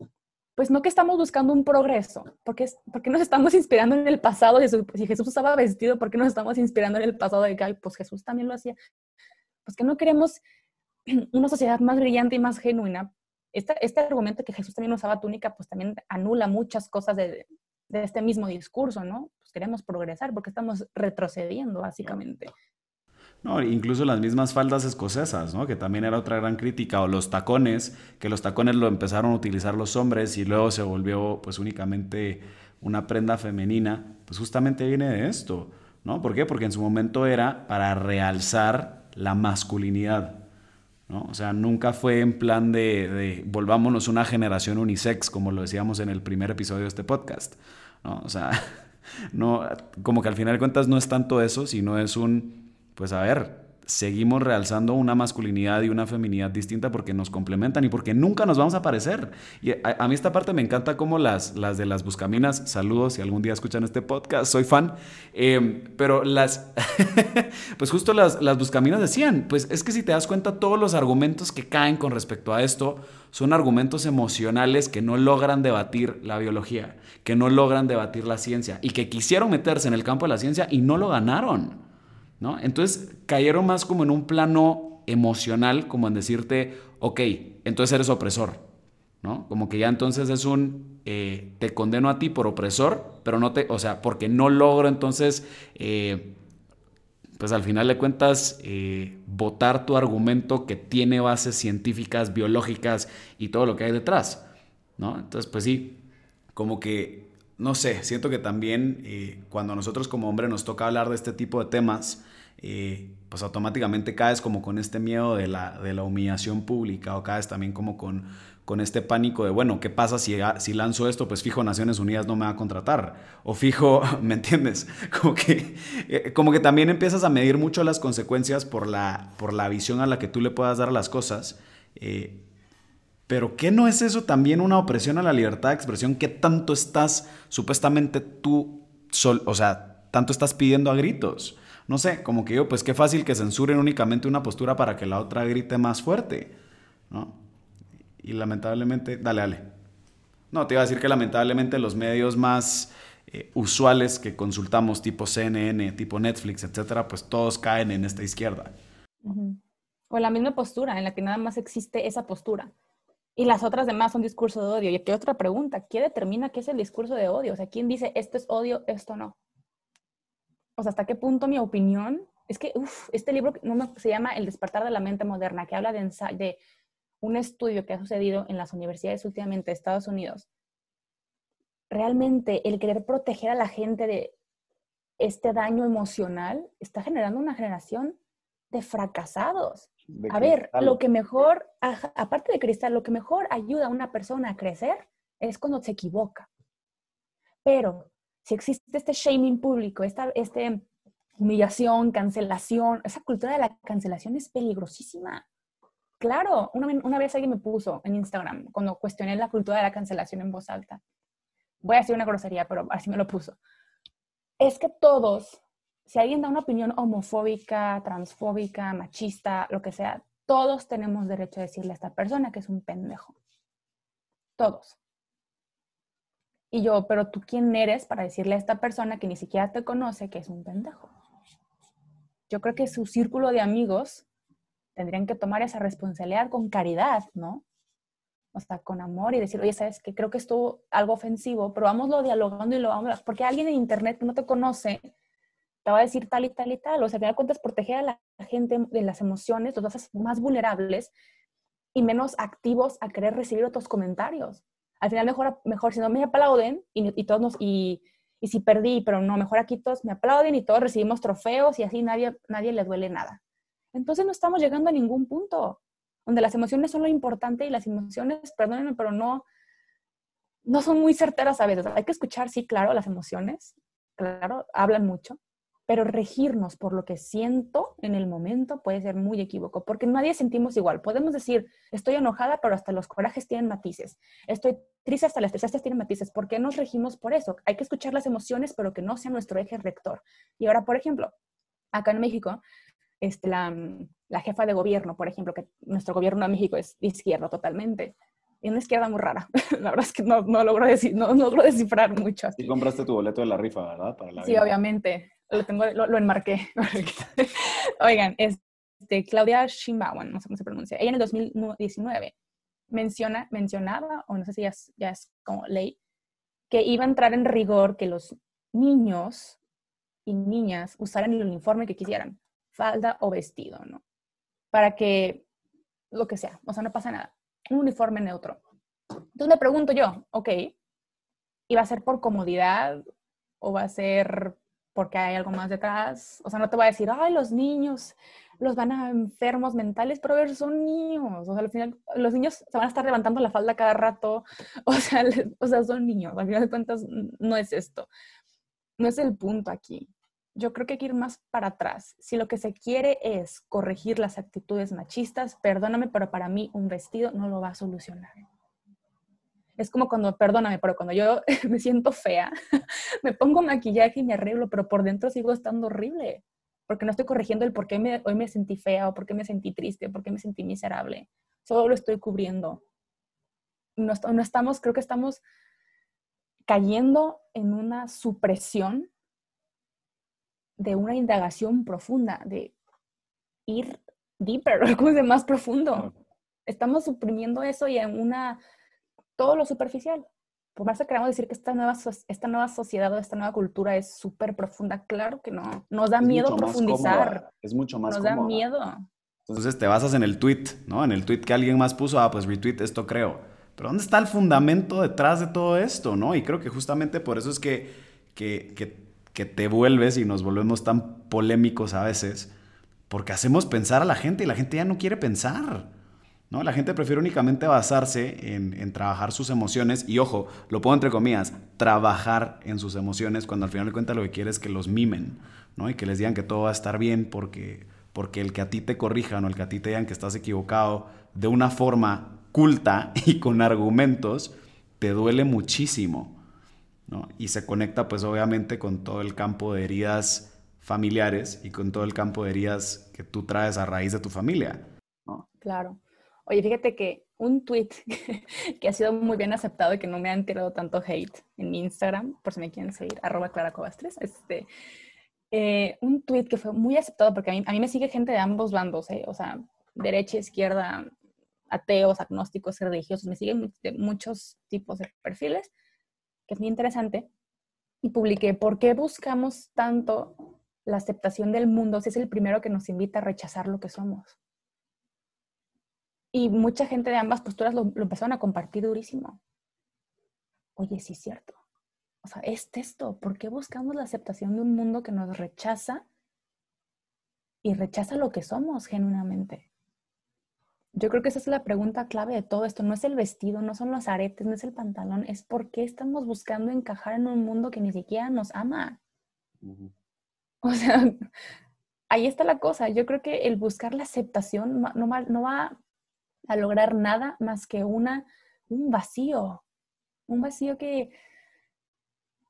pues no que estamos buscando un progreso, porque, porque nos estamos inspirando en el pasado, si Jesús estaba vestido, ¿por qué nos estamos inspirando en el pasado de que, pues Jesús también lo hacía? Pues que no queremos una sociedad más brillante y más genuina, este, argumento que Jesús también usaba túnica, pues también anula muchas cosas de, este mismo discurso, ¿no? Pues queremos progresar porque estamos retrocediendo, básicamente. No, incluso las mismas faldas escocesas, ¿no? Que también era otra gran crítica, o los tacones, que los tacones lo empezaron a utilizar los hombres y luego se volvió pues únicamente una prenda femenina, pues justamente viene de esto, ¿no? ¿Por qué? Porque en su momento era para realzar la masculinidad, ¿no? O sea, nunca fue en plan de, volvámonos una generación unisex, como lo decíamos en el primer episodio de este podcast, ¿no? O sea, no, como que al final de cuentas no es tanto eso, sino es un, pues a ver, seguimos realzando una masculinidad y una feminidad distinta porque nos complementan y porque nunca nos vamos a parecer. Y a, mí esta parte me encanta como las, las de las buscaminas, saludos si algún día escuchan este podcast, soy fan, em, pero las, pues justo las, las buscaminas decían, pues es que si te das cuenta todos los argumentos que caen con respecto a esto son argumentos emocionales que no logran debatir la biología, que no logran debatir la ciencia y que quisieron meterse en el campo de la ciencia y no lo ganaron. ¿No? Entonces cayeron más como en un plano emocional, como en decirte, ok, entonces eres opresor, ¿no? Como que ya entonces es un, eh, te condeno a ti por opresor, pero no te, o sea, porque no logro entonces, eh, pues al final de cuentas, eh, votar tu argumento que tiene bases científicas, biológicas y todo lo que hay detrás, ¿no? Entonces, pues sí, como que no sé, siento que también eh, cuando nosotros como hombre nos toca hablar de este tipo de temas, eh, pues automáticamente caes como con este miedo de la, de la humillación pública o caes también como con, con este pánico de, bueno, ¿qué pasa si, si lanzo esto? Pues fijo, Naciones Unidas no me va a contratar. O fijo, ¿me entiendes? Como que, eh, como que también empiezas a medir mucho las consecuencias por la, por la visión a la que tú le puedas dar a las cosas. Pero ¿qué no es eso también una opresión a la libertad de expresión? ¿Qué tanto estás, supuestamente tú, o sea, tanto estás pidiendo a gritos? No sé, como que yo, pues qué fácil que censuren únicamente una postura para que la otra grite más fuerte, ¿no? Y lamentablemente, dale, dale. No, te iba a decir que lamentablemente los medios más eh, usuales que consultamos, tipo CNN, tipo Netflix, etcétera, pues todos caen en esta izquierda. O la misma postura, en la que nada más existe esa postura. Y las otras demás son discurso de odio. Y aquí otra pregunta, ¿quién determina qué es el discurso de odio? O sea, ¿quién dice esto es odio, esto no? O sea, ¿hasta qué punto mi opinión? Es que, este libro se llama El despertar de la mente moderna, que habla de, de un estudio que ha sucedido en las universidades últimamente de Estados Unidos. Realmente el querer proteger a la gente de este daño emocional está generando una generación de fracasados a ver, lo que mejor, aparte de cristal, lo que mejor ayuda a una persona a crecer es cuando se equivoca. Pero si existe este shaming público, esta este humillación, cancelación, esa cultura de la cancelación es peligrosísima. Claro, una, una, vez alguien me puso en Instagram cuando cuestioné la cultura de la cancelación en voz alta. Voy a decir una grosería, pero así me lo puso. Es que todos si alguien da una opinión homofóbica, transfóbica, machista, lo que sea, todos tenemos derecho a decirle a esta persona que es un pendejo. Todos. Y yo, pero tú quién eres para decirle a esta persona que ni siquiera te conoce que es un pendejo. Yo creo que su círculo de amigos tendrían que tomar esa responsabilidad con caridad, ¿no? O sea, con amor y decir, oye, ¿sabes qué? Creo que estuvo algo ofensivo, pero vámonos dialogando y lo vamos, porque alguien en internet que no te conoce te va a decir tal y tal y tal. O sea, al final cuentas, proteger a la gente de las emociones, los haces más vulnerables y menos activos a querer recibir otros comentarios. Al final, mejor, mejor si no me aplauden y, y todos nos, y, y si perdí, pero no, mejor aquí todos me aplauden y todos recibimos trofeos y así nadie, nadie le duele nada. Entonces no estamos llegando a ningún punto donde las emociones son lo importante y las emociones, perdónenme, pero no, no son muy certeras a veces. Hay que escuchar, sí, claro, las emociones, claro, hablan mucho, pero regirnos por lo que siento en el momento puede ser muy equívoco, porque nadie sentimos igual. Podemos decir, estoy enojada, pero hasta los corajes tienen matices. Estoy triste, hasta las tristezas tienen matices. ¿Por qué nos regimos por eso? Hay que escuchar las emociones, pero que no sea nuestro eje rector. Y ahora, por ejemplo, acá en México, este, la, la jefa de gobierno, por ejemplo, que nuestro gobierno de México es de izquierda totalmente. Y una izquierda muy rara. La verdad es que no, no, logro, decir, no, no logro descifrar mucho. Sí compraste tu boleto de la rifa, ¿verdad? Para la sí, obviamente. Lo, tengo, lo, enmarqué. Oigan, este, Claudia Sheinbaum, no sé cómo se pronuncia, ella en el 2019 menciona, mencionaba, o no sé si ya es, ya es como ley, que iba a entrar en rigor que los niños y niñas usaran el uniforme que quisieran, falda o vestido, ¿no? Para que lo que sea, o sea, no pasa nada. Un uniforme neutro. Entonces me pregunto yo, ok, ¿y va a ser por comodidad o va a ser porque hay algo más detrás? O sea, no te voy a decir, ay, los niños los van a enfermos mentales, pero ver, son niños. O sea, al final, los niños se van a estar levantando la falda cada rato. O sea, o sea, son niños. Al final de cuentas, no es esto. No es el punto aquí yo creo que hay que ir más para atrás. Si lo que se quiere es corregir las actitudes machistas, perdóname, pero para mí un vestido no lo va a solucionar. Es como cuando, perdóname, pero cuando yo me siento fea, me pongo maquillaje y me arreglo, pero por dentro sigo estando horrible, porque no estoy corrigiendo el por qué me, hoy me sentí fea o por qué me sentí triste, o por qué me sentí miserable. Solo lo estoy cubriendo. No, no estamos, creo que estamos cayendo en una supresión de una indagación profunda, de ir deeper, de más profundo. Estamos suprimiendo eso y en una, todo lo superficial. Por más que queramos decir que esta nueva, esta nueva sociedad o esta nueva cultura es súper profunda, claro que no. Nos da miedo profundizar. Es mucho más Nos da miedo. Entonces te basas en el tweet, ¿no? En el tweet que alguien más puso, ah, pues retweet, esto creo. Pero ¿dónde está el fundamento detrás de todo esto, no? Y creo que justamente por eso es que, que, que que te vuelves y nos volvemos tan polémicos a veces, porque hacemos pensar a la gente y la gente ya no quiere pensar. ¿No? La gente prefiere únicamente basarse en, trabajar sus emociones y, ojo, lo pongo entre comillas, trabajar en sus emociones cuando al final de cuentas lo que quiere es que los mimen ¿no? y que les digan que todo va a estar bien porque, porque el que a ti te corrijan o el que a ti te digan que estás equivocado de una forma culta y con argumentos, te duele muchísimo. Y se conecta pues obviamente con todo el campo de heridas familiares y con todo el campo de heridas que tú traes a raíz de tu familia. Claro. Oye, fíjate que un tweet que ha sido muy bien aceptado y que no me han tirado tanto hate en mi Instagram, por si me quieren seguir, arroba claracobastres, este, eh, un tweet que fue muy aceptado porque a mí, me sigue gente de ambos bandos, ¿eh? o sea, derecha, izquierda, ateos, agnósticos, religiosos, me siguen muchos tipos de perfiles que es muy interesante, y publiqué, ¿por qué buscamos tanto la aceptación del mundo si es el primero que nos invita a rechazar lo que somos? Y mucha gente de ambas posturas lo, empezaron a compartir durísimo. Oye, sí es cierto. O sea, es esto. ¿Por qué buscamos la aceptación de un mundo que nos rechaza y rechaza lo que somos genuinamente? Yo creo que esa es la pregunta clave de todo esto. No es el vestido, no son los aretes, no es el pantalón, es por qué estamos buscando encajar en un mundo que ni siquiera nos ama. O sea, ahí está la cosa. Yo creo que el buscar la aceptación no va, no va a lograr nada más que una, un vacío. Un vacío que,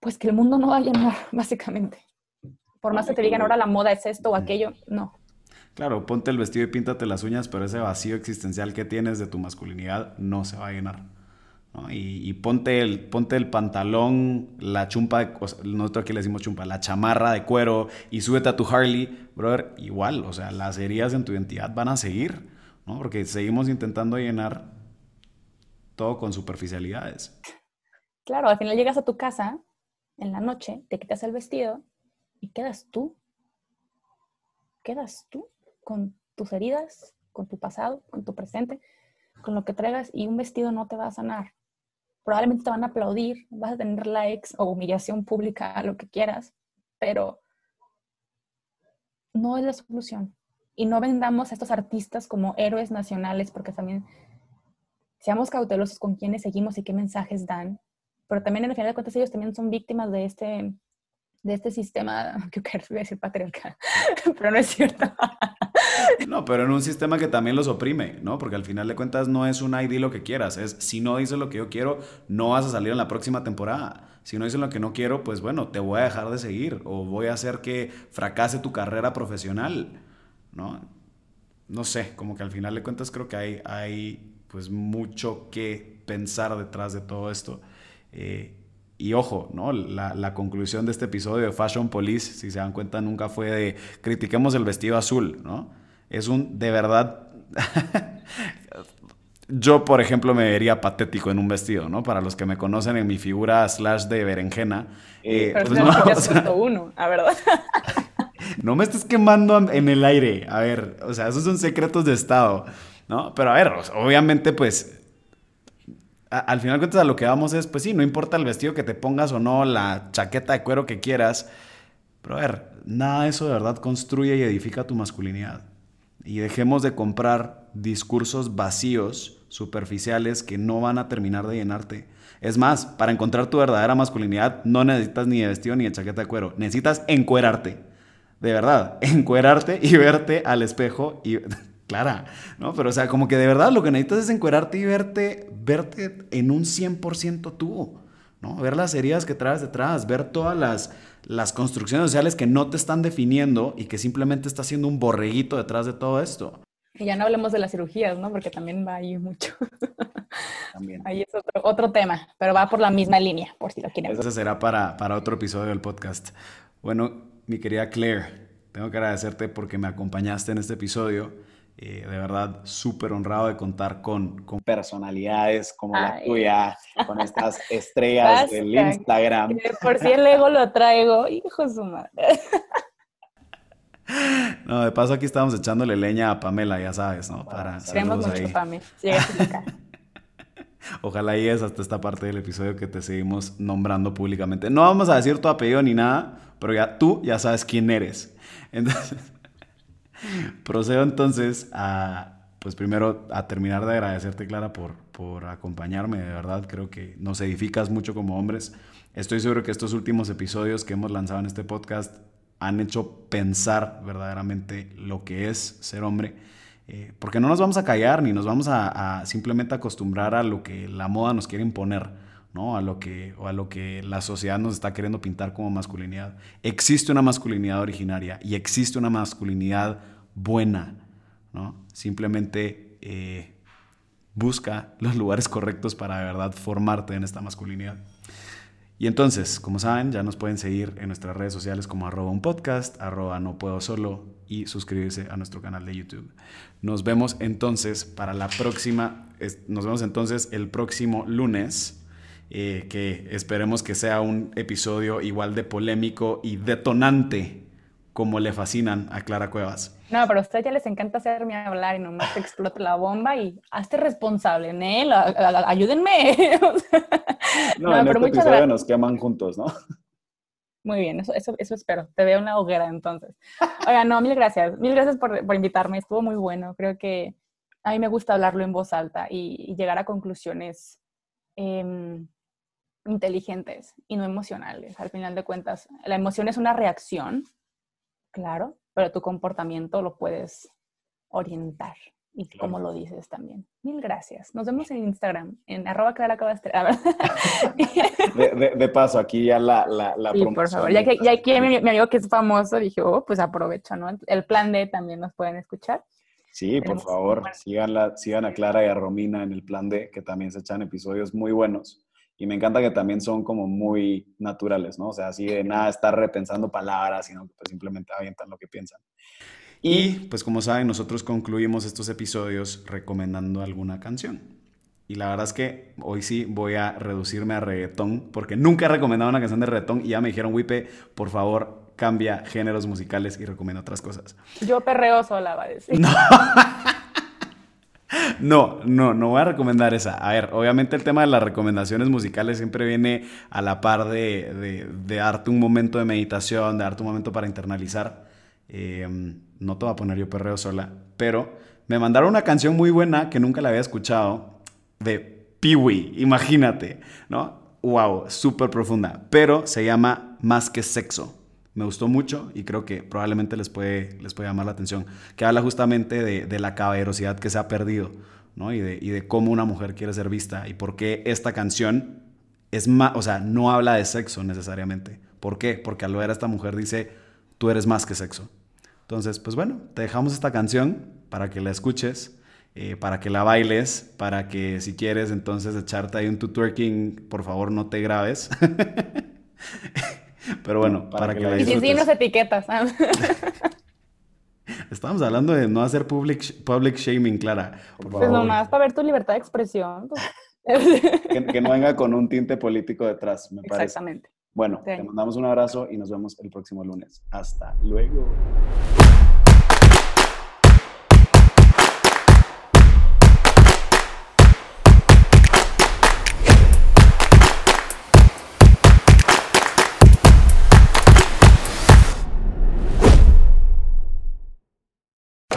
pues que el mundo no va a llenar, básicamente. Por más que te digan ahora la moda es esto o aquello, no. Claro, ponte el vestido y píntate las uñas, pero ese vacío existencial que tienes de tu masculinidad no se va a llenar. Y, ponte, el, ponte el pantalón, la chumpa, nosotros aquí le decimos chumpa, la chamarra de cuero y súbete a tu Harley, brother, igual, o sea, las heridas en tu identidad van a seguir, ¿no? Porque seguimos intentando llenar todo con superficialidades. Claro, al final llegas a tu casa en la noche, te quitas el vestido y quedas tú. Quedas tú con tus heridas, con tu pasado, con tu presente, con lo que traigas y un vestido no te va a sanar probablemente te van a aplaudir, vas a tener likes o humillación pública, lo que quieras, pero no es la solución. Y no vendamos a estos artistas como héroes nacionales, porque también seamos cautelosos con quiénes seguimos y qué mensajes dan. Pero también en el final de cuentas ellos también son víctimas de este, de este sistema, que a decir patriarcal, pero no es cierto. No, pero en un sistema que también los oprime, ¿no? Porque al final de cuentas no es un ID lo que quieras, es si no dices lo que yo quiero, no vas a salir en la próxima temporada. Si no dices lo que no quiero, pues bueno, te voy a dejar de seguir o voy a hacer que fracase tu carrera profesional, ¿no? No sé, como que al final de cuentas creo que hay, hay pues mucho que pensar detrás de todo esto. Eh, y ojo, ¿no? La, la, conclusión de este episodio de Fashion Police, si se dan cuenta, nunca fue de critiquemos el vestido azul, ¿no? Es un, de verdad, yo, por ejemplo, me vería patético en un vestido, ¿no? Para los que me conocen en mi figura slash de berenjena. Eh, Pero pues no, o uno, a verdad. no me estés quemando en el aire. A ver, o sea, esos son secretos de Estado, ¿no? Pero a ver, obviamente, pues, al final de cuentas a lo que vamos es, pues sí, no importa el vestido que te pongas o no, la chaqueta de cuero que quieras, pero a ver, nada de eso de verdad construye y edifica tu masculinidad y dejemos de comprar discursos vacíos, superficiales, que no van a terminar de llenarte. Es más, para encontrar tu verdadera masculinidad no necesitas ni de vestido ni de chaqueta de cuero, necesitas encuerarte. De verdad, encuerarte y verte al espejo y clara, ¿no? Pero o sea, como que de verdad lo que necesitas es encuerarte y verte verte en un 100% tú, ¿no? Ver las heridas que traes detrás, ver todas las las construcciones sociales que no te están definiendo y que simplemente está siendo un borreguito detrás de todo esto. Y ya no hablemos de las cirugías, ¿no? Porque también va ahí mucho. También. Ahí es otro, otro, tema, pero va por la misma línea, por si lo quieren. Eso será para, para otro episodio del podcast. Bueno, mi querida Claire, tengo que agradecerte porque me acompañaste en este episodio. Eh, de verdad, súper honrado de contar con, con personalidades como la tuya, con estas estrellas del Instagram. Por si el ego lo traigo, hijo de su madre. No, de paso aquí estamos echándole leña a Pamela, ya sabes, ¿no? Para Queremos mucho, Pamela. Ojalá y es hasta esta parte del episodio que te seguimos nombrando públicamente. No vamos a decir tu apellido ni nada, pero ya tú ya sabes quién eres. Entonces, Procedo entonces a, pues primero a terminar de agradecerte, Clara, por, por acompañarme. De verdad, creo que nos edificas mucho como hombres. Estoy seguro que estos últimos episodios que hemos lanzado en este podcast han hecho pensar verdaderamente lo que es ser hombre. Eh, porque no nos vamos a callar ni nos vamos a, simplemente acostumbrar a lo que la moda nos quiere imponer, ¿no? A lo que, o a lo que la sociedad nos está queriendo pintar como masculinidad. Existe una masculinidad originaria y existe una masculinidad buena, ¿no? Simplemente eh, busca los lugares correctos para de verdad formarte en esta masculinidad. Y entonces, como saben, ya nos pueden seguir en nuestras redes sociales como arroba un podcast, arroba no puedo solo y suscribirse a nuestro canal de YouTube. Nos vemos entonces para la próxima, nos vemos entonces el próximo lunes. Eh, que esperemos que sea un episodio igual de polémico y detonante como le fascinan a Clara Cuevas. No, pero a ustedes ya les encanta hacerme hablar y nomás te explota la bomba y hazte responsable, Nel, ayúdenme. no, en este episodio nos queman juntos, ¿no? Muy bien, eso, eso, eso espero. Te veo una hoguera entonces. Oiga, no, mil gracias. Mil gracias por, por, invitarme. Estuvo muy bueno. Creo que a mí me gusta hablarlo en voz alta y, llegar a conclusiones em, inteligentes y no emocionales. Al final de cuentas, la emoción es una reacción Claro, pero tu comportamiento lo puedes orientar y como lo dices también. Mil gracias. Nos vemos en Instagram, en arroba clara de, de, paso, aquí ya la, la, la sí, por favor. Ya que, ya que mi, amigo que es famoso, dije, oh, pues aprovecho, ¿no? El plan D también nos pueden escuchar. Sí, por favor, sigan, sigan a Clara y a Romina en el plan D, que también se echan episodios muy buenos. Y me encanta que también son como muy naturales, ¿no? O sea, así de nada estar repensando palabras, sino que pues simplemente avientan lo que piensan. Y pues como saben, nosotros concluimos estos episodios recomendando alguna canción. Y la verdad es que hoy sí voy a reducirme a reggaetón, porque nunca he recomendado una canción de reggaetón y ya me dijeron, Wipe, por favor, cambia géneros musicales y recomienda otras cosas. Yo perreo sola, va a decir. No. No, no, no voy a recomendar esa. A ver, obviamente el tema de las recomendaciones musicales siempre viene a la par de, darte un momento de meditación, de darte un momento para internalizar. Em, no te voy a poner yo perreo sola, pero me mandaron una canción muy buena que nunca la había escuchado de Peewee, imagínate, ¿no? Wow, súper profunda, pero se llama Más que Sexo me gustó mucho y creo que probablemente les puede, les puede llamar la atención, que habla justamente de, la caballerosidad que se ha perdido, ¿no? Y de, y de, cómo una mujer quiere ser vista y por qué esta canción es más, o sea, no habla de sexo necesariamente. ¿Por qué? Porque al ver a esta mujer dice, tú eres más que sexo. Entonces, pues bueno, te dejamos esta canción para que la escuches, eh, para que la bailes, para que si quieres entonces echarte ahí un twerking, por favor no te grabes. Pero bueno, para, que, la disfrutes. Y nos etiquetas. Estamos hablando de no hacer public, public shaming, Clara. pues nomás para ver tu libertad de expresión. Pues. que, no venga con un tinte político detrás, me parece. Exactamente. Bueno, te mandamos un abrazo y nos vemos el próximo lunes. Hasta luego.